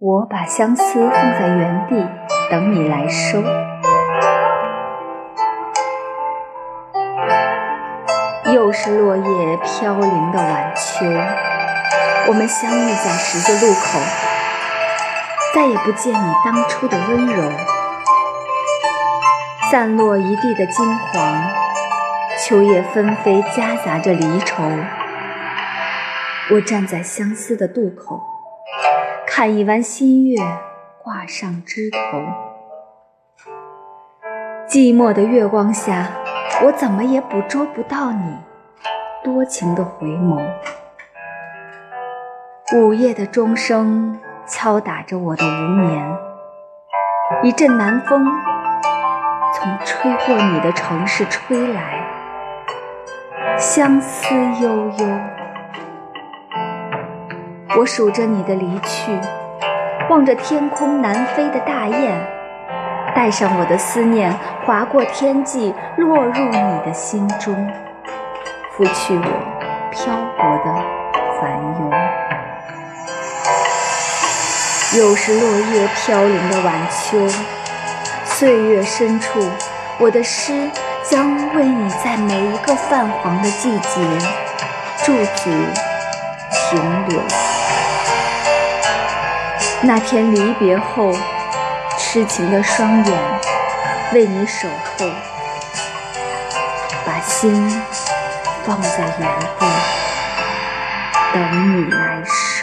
我把相思放在原地，等你来收。又是落叶飘零的晚秋，我们相遇在十字路口，再也不见你当初的温柔。散落一地的金黄，秋叶纷飞，夹杂着离愁。我站在相思的渡口。看一弯新月挂上枝头，寂寞的月光下，我怎么也捕捉不到你多情的回眸。午夜的钟声敲打着我的无眠，一阵南风从吹过你的城市吹来，相思悠悠。我数着你的离去，望着天空南飞的大雁，带上我的思念，划过天际，落入你的心中，拂去我漂泊的烦忧。又是落叶飘零的晚秋，岁月深处，我的诗将为你在每一个泛黄的季节驻足停留。那天离别后，痴情的双眼为你守候，把心放在原地，等你来时。